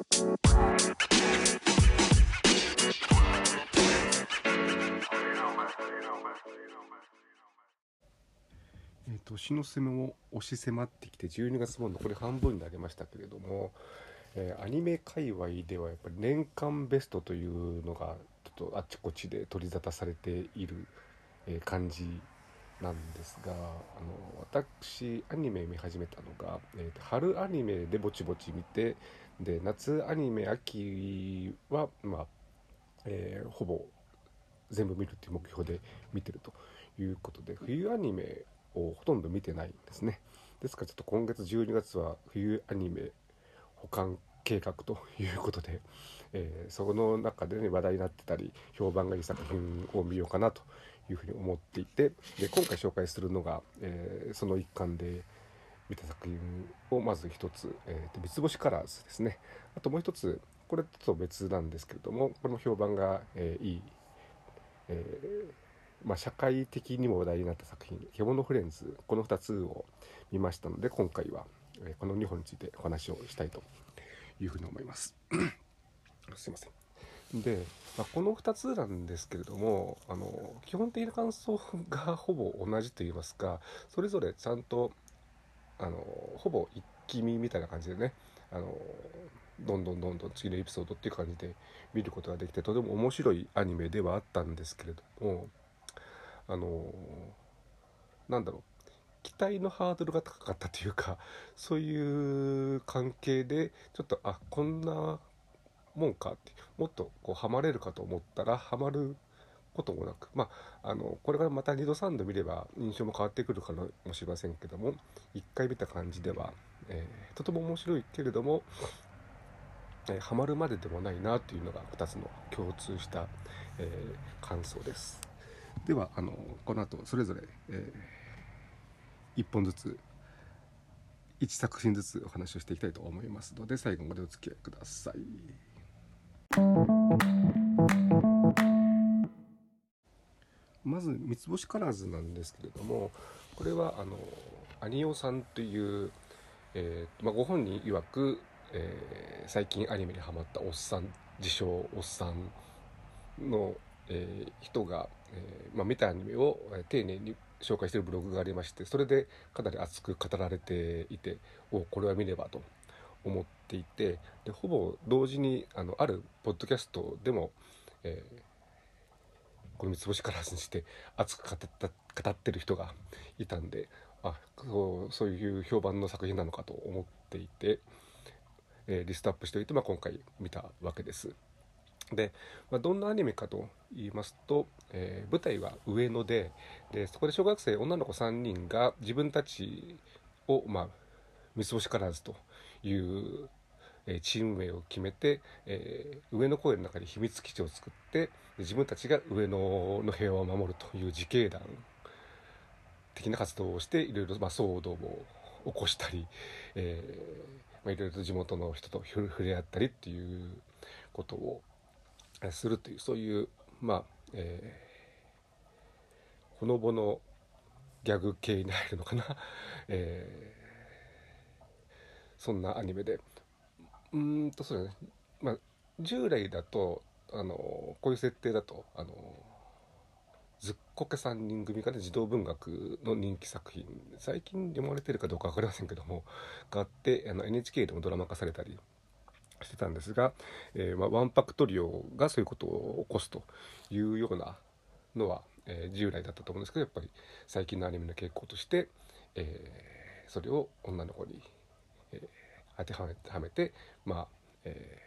え、年の瀬も押し迫ってきて12月も残り半分になりましたけれども、えー、アニメ界隈ではやっぱり年間ベストというのがちょっとあちこちで取り沙汰されている、えー、感じなんですがあの私アニメ見始めたのが、えー、春アニメでぼちぼち見てで夏アニメ秋はまあ、えー、ほぼ全部見るっていう目標で見てるということで冬アニメをほとんど見てないんですね。ですからちょっと今月12月は冬アニメ保管計画ということで、えー、その中でね話題になってたり評判がいい作品を見ようかなというふうに思っていてで今回紹介するのが、えー、その一環で見た作品をまず一つ、えー、と三つ星カラーズですねあともう一つこれと別なんですけれどもこれも評判が、えー、いい、えーまあ、社会的にも話題になった作品「獣フレンズ」この2つを見ましたので今回はえこの2本についてお話をしたいというふうに思います。すいません。で、まあ、この2つなんですけれどもあの基本的な感想が ほぼ同じといいますかそれぞれちゃんとあのほぼ一気見みたいな感じでねあのどんどんどんどん次のエピソードっていう感じで見ることができてとても面白いアニメではあったんですけれどもあのなんだろう期待のハードルが高かったというかそういう関係でちょっとあこんなもんかってもっとこうハマれるかと思ったらハマることもなくまああのこれからまた2度3度見れば印象も変わってくるかもしれませんけども1回見た感じでは、えー、とても面白いけれども、えー、ハマるまででもないなというのが2つの共通した、えー、感想です。ではあのこの後それぞれ、え、1本ずつ1作品ずつお話をしていきたいと思いますので最後までお付き合いください。まず三つ星カラーズなんですけれどもこれはあのアニオさんという、えーまあ、ご本人曰く、えー、最近アニメにハマったおっさん自称おっさんのえー、人が、えー、まあ、見たアニメを丁寧に紹介しているブログがありましてそれでかなり熱く語られていておこれは見ればと。思っていてでほぼ同時にあのあるポッドキャストでも、えー、この三つ星からずにして熱く語った語ってる人がいたんであそうそういう評判の作品なのかと思っていて、えリストアップしておいて、まあ、今回見たわけです。で、まあ、どんなアニメかと言いますと、えー、舞台は上野ででそこで小学生女の子3人が自分たちを、まあ、三つ星からずという、え、チーム名を決めて、えー、上野公園の中に秘密基地を作って自分たちが上野の平和を守るという自警団的な活動をしていろいろ、まあ、騒動を起こしたり、えーまあ、いろいろと地元の人と触れ合ったりっていうことをするというそういうまあ、えー、ほのぼのギャグ系に入るのかな、え、そんなアニメで。うんとそうだね。まあ従来だとあのこういう設定だとあのずっこけ3人組かね児童文学の人気作品。最近読まれてるかどうか分かりませんけどもがあってあの NHK でもドラマ化されたりしてたんですが、えー、まあ、ワンパクトリオがそういうことを起こすというようなのは、えー、従来だったと思うんですけどやっぱり最近のアニメの傾向として、えー、それを女の子に、え当てはめてまあ、え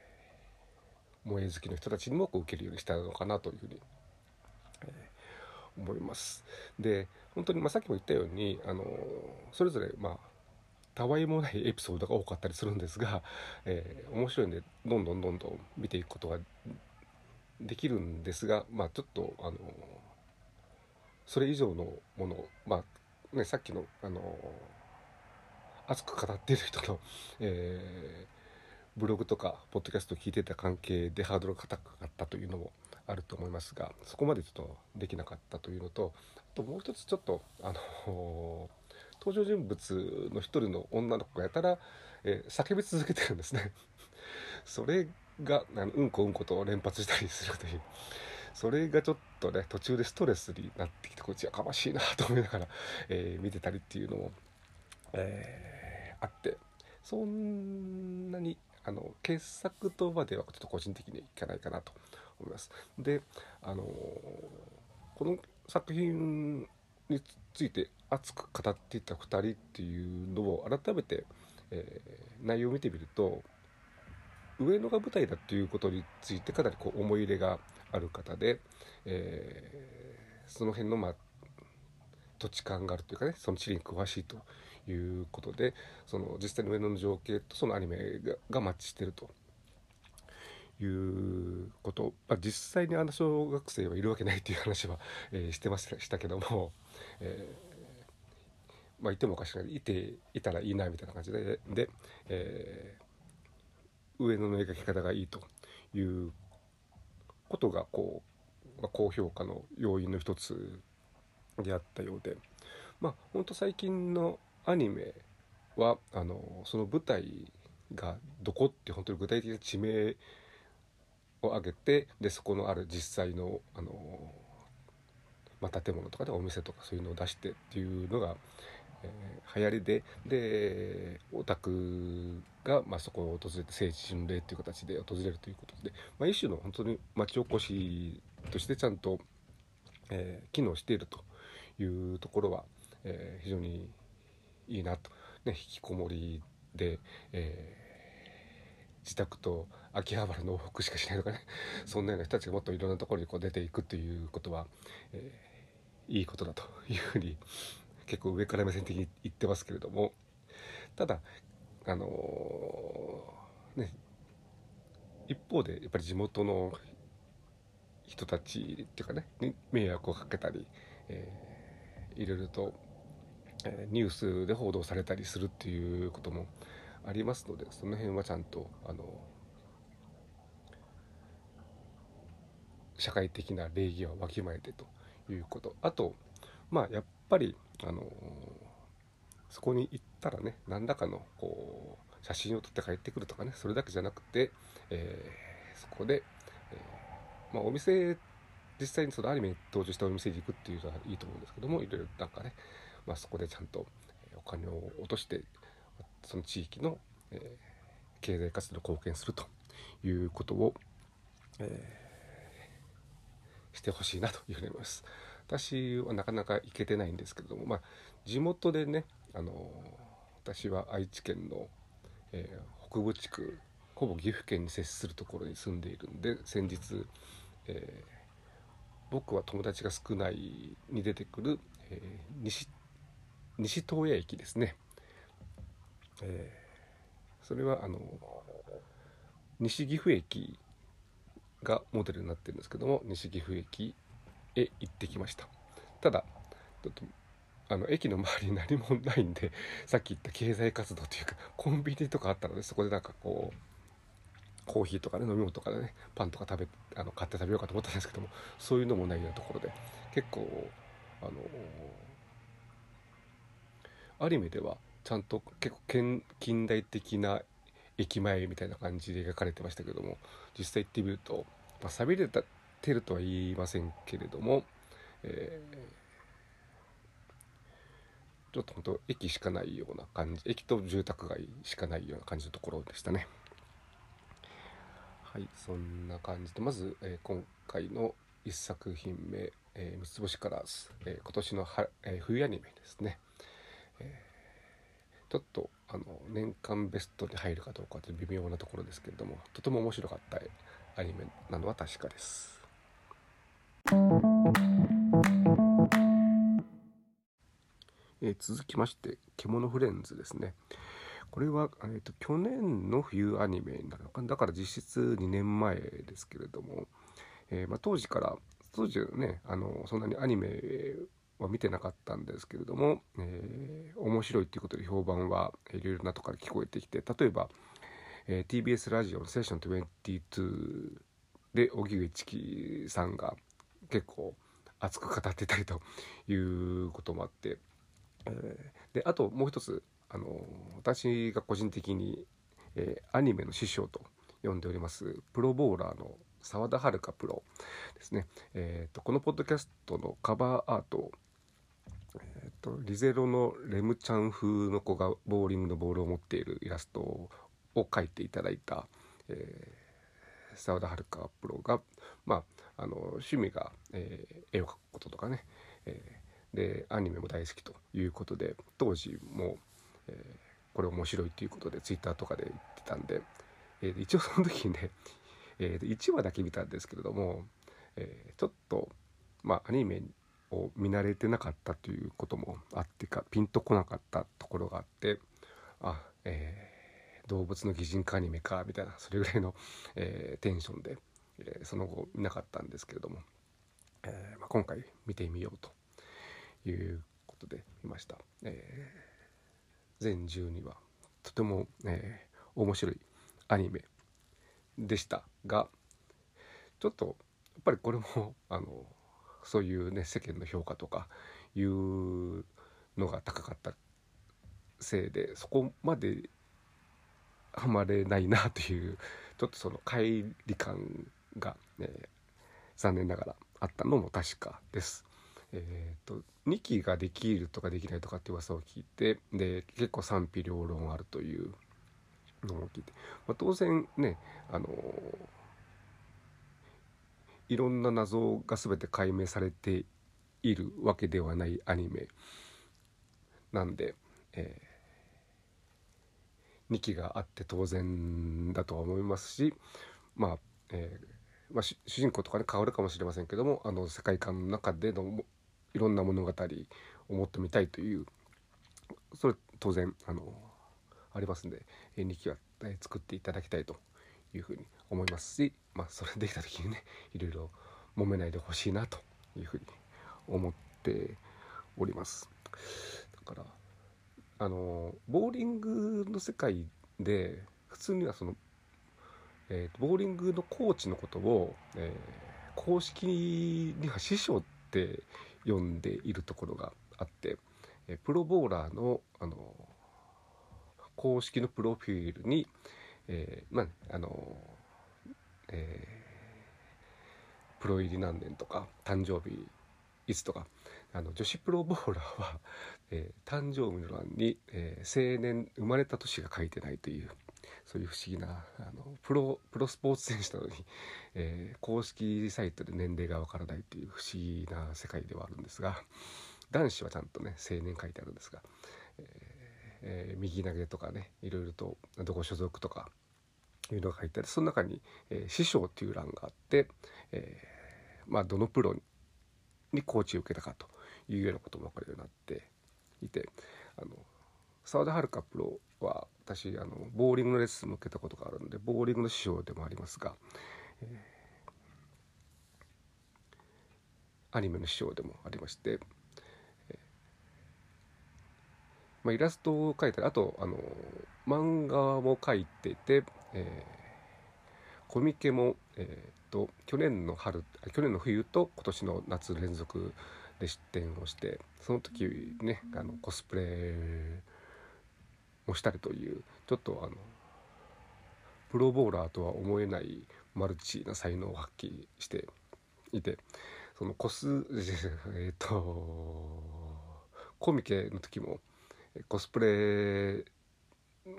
萌え好きの人たちにもこう受けるようにしたのかなというふうに、え思います。で本当に、まあ、さっきも言ったようにあのそれぞれまあたわいもないエピソードが多かったりするんですが、えー、面白いんでどんどんどんどん見ていくことができるんですがまあちょっとあのそれ以上のものまあねさっきのあの熱く語っている人の、えー、ブログとかポッドキャストを聞いてた関係でハードルが高かったというのもあると思いますがそこまでちょっとできなかったというのとあともう一つちょっとあの登場人物の一人の女の子がやたら、えー、叫び続けてるんですね。それがあのうんこうんこと連発したりするという。それがちょっとね途中でストレスになってきてこっちやかましいなと思いながら、えー、見てたりっていうのも、えー、あってそんなにあの傑作とまではちょっと個人的にはいかないかなと思います。であのこの作品について熱く語っていた2人っていうのを改めて、えー、内容を見てみると上野が舞台だっていうことについてかなりこう思い入れがある方で、えー、その辺のまあ土地感があるというかねその地理に詳しいということでその実際の上野の情景とそのアニメががマッチしてると。いうこと、まあ、実際にあの小学生はいるわけないっていう話は、えー、してましたけども、えー、まあいてもおかしくない。いていたらいいなみたいな感じでで、えー、上野の描き方がいいと。いうことがこう、まあ、高評価の要因の一つであったようで。まあほんと最近のアニメはあのその舞台がどこって本当に具体的な地名を挙げてでそこのある実際のあの、まあ、建物とかでお店とかそういうのを出してっていうのが、えー、流行りででオタクが、まあ、そこを訪れて聖地巡礼っていう形で訪れるということで、まあ、一種の本当に町おこしとしてちゃんと、えー、機能しているというところは、えー、非常にいいなと、ね、引きこもりで、えー、自宅と秋葉原の往復しかしないとかね。そんなような人たちがもっといろんなところにこう出ていくということは、えー、いいことだというふうに結構上から目線的に言ってますけれども。ただあのー、ね一方でやっぱり地元の人たちっていうかね迷惑をかけたり、えー、いろいろとニュースで報道されたりするっていうこともありますのでその辺はちゃんとあの社会的な礼儀はわきまえてということ。あとまあやっぱりあのそこに行ったらね何らかのこう写真を撮って帰ってくるとかねそれだけじゃなくて、えー、そこで、えー、まあ、お店実際にそのアニメに登場したお店に行くっていうのはいいと思うんですけどもいろいろなんかねまあ、そこでちゃんとお金を落としてその地域の、え、経済活動に貢献するということを、え、してほしいなというふうに思います。私はなかなか行けてないんですけれども、まあ、地元でね、あの私は愛知県の、えー、北部地区ほぼ岐阜県に接するところに住んでいるんで先日、えー、僕は友達が少ないに出てくる、えー、西西東谷駅ですね、えー、それはあの西岐阜駅がモデルになってるんですけども西岐阜駅へ行ってきました。ただちょっとあの駅の周りに何もないんでさっき言った経済活動というかコンビニとかあったのでそこでなんかこうコーヒーとかね飲み物とかでねパンとか食べあの買って食べようかと思ったんですけどもそういうのもないようなところで結構あのアニメではちゃんと結構近代的な駅前みたいな感じで描かれてましたけども実際行ってみると、まあ、寂れてるとは言いませんけれども、えー、ちょっと本当駅しかないような感じ駅と住宅街しかないような感じのところでしたね。はいそんな感じでまず、えー、今回の1作品目「えー、三つ星カラーズ」え、今年の、え、冬アニメですね。えちょっとあの年間ベストに入るかどうかって微妙なところですけれどもとても面白かったアニメなのは確かです。えー、続きまして「獣フレンズ」ですね。これは、えーと、去年の冬アニメになるのかだから実質2年前ですけれども、えー、まあ、当時から当時ねあのそんなにアニメは見てなかったんですけれども、えー、面白いっていうことで評判はいろいろなとこから聞こえてきて例えば、えー、TBS ラジオの「セッション22」で荻上チキさんが結構熱く語ってたりということもあって、えー、であともう一つあの私が個人的に、えー、アニメの師匠と読んでおりますプロボーラーの澤田遥プロですね、えーと、このポッドキャストのカバーアート、と、リゼロのレムちゃん風の子がボーリングのボールを持っているイラストを描いていただいた、えー、澤田遥プロが、まあ、あの趣味が、えー、絵を描くこととかね、えー、でアニメも大好きということで当時も、えー、これ面白いということでツイッターとかで言ってたんで、えー、一応その時にねえー、1話だけ見たんですけれども、えー、ちょっと、まあ、アニメにを見慣れてなかったということもあってかピンとこなかったところがあってあ、えー、動物の擬人化アニメかみたいなそれぐらいの、えー、テンションで、えー、その後見なかったんですけれども、えまあ、今回見てみようということで見ました。えー、全12話とても、え、面白いアニメでしたがちょっとやっぱりこれもあのそういうね世間の評価とかいうのが高かったせいでそこまではまれないなというちょっとその乖離感が、ね、残念ながらあったのも確かです。えーと、2期ができるとかできないとかって噂を聞いてで結構賛否両論あるというのを聞いて、まあ、当然ねあのいろんな謎が全て解明されているわけではないアニメ。なんで、えー、2期があって当然だとは思いますしまあ、えーまあ、主人公とかね変わるかもしれませんけどもあの世界観の中でのいろんな物語を持ってみたいというそれ当然あのありますんで2期は作っていただきたいというふうに思いますし、まあ、それできた時にねいろいろ揉めないでほしいなというふうに思っております。だからあのボーリングの世界で普通にはその、えー、ボーリングのコーチのことを、えー、公式には師匠って呼んでいるところがあって、えー、プロボーラーのあの公式のプロフィールに、えー、まああのえー、プロ入り何年とか誕生日いつとかあの女子プロボーラーは、えー、誕生日の欄に、えー、青年生まれた年が書いてないというそういう不思議なあのプロプロスポーツ選手なのに、えー、公式サイトで年齢がわからないという不思議な世界ではあるんですが男子はちゃんとね青年書いてあるんですが、えーえー、右投げとかねいろいろとどこ所属とかいうのが入ってあその中に、えー、師匠っていう欄があって、えー、まあ、どのプロにコーチを受けたかというようなことも分かるようになっていてあの澤田遥プロは私あのボーリングのレッスンも受けたことがあるのでボーリングの師匠でもありますが、えー、アニメの師匠でもありましてまあ、イラストを描いたりあとあの漫画も描いてて、えー、コミケも、えーと、去年の春去年の冬と今年の夏連続で出展をしてその時ねあのコスプレをしたりというちょっとあのプロボーラーとは思えないマルチな才能を発揮していてそのコス えっ、とコミケの時もコスプレ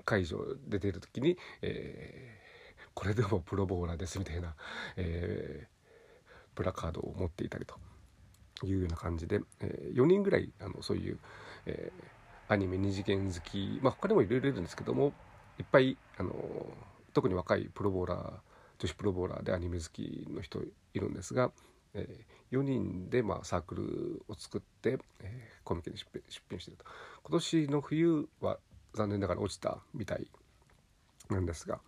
会場で出ている時に、えー、これでもプロボーラーですみたいな、えー、プラカードを持っていたりというような感じで、えー、4人ぐらいあのそういう、えー、アニメ二次元好きまあ他にもいろいろいるんですけどもいっぱいあの特に若いプロボーラー女子プロボーラーでアニメ好きの人いるんですが、えー、4人で、まあ、サークルを作って、えー、コミケに出品出品してると。今年の冬は残念ながら落ちたみたいなんですが、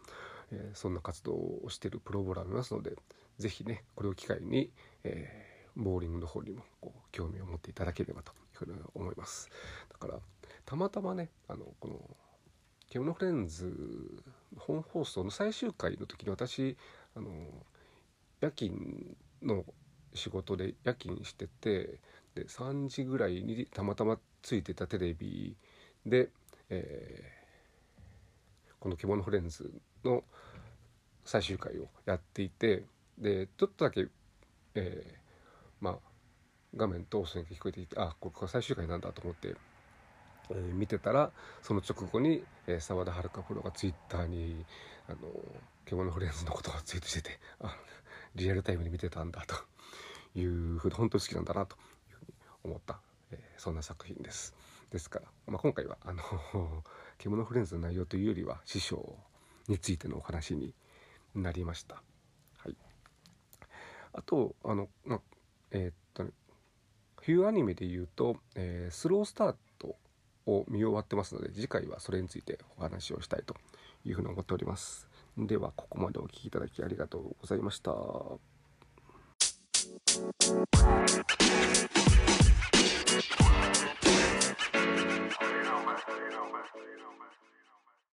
えー、そんな活動をしてるプロボラーもいますので是非ねこれを機会に、えー、ボーリングの方にもこう興味を持っていただければというふうに思います。だからたまたまねあのこの「ケムノフレンズ」本放送の最終回の時に私あの夜勤の仕事で夜勤しててで3時ぐらいにたまたまついてたテレビで、えー、この「獣フレンズ」の最終回をやっていてでちょっとだけ、えー、まあ画面通すに聞こえていてあこれ最終回なんだと思って、えー、見てたらその直後に澤、えー、田遥プロがツイッターにあの獣フレンズのことをツイートしててあリアルタイムに見てたんだというふうに本当に好きなんだなというふうに思った、えー、そんな作品です。ですから、まあ、今回はあの 獣フレンズの内容というよりは師匠についてのお話になりました。はい、あとあの、まあ、えー、っと冬アニメで言うと、えー、スロースタートを見終わってますので次回はそれについてお話をしたいというふうに思っております。ではここまでお聴きいただきありがとうございました。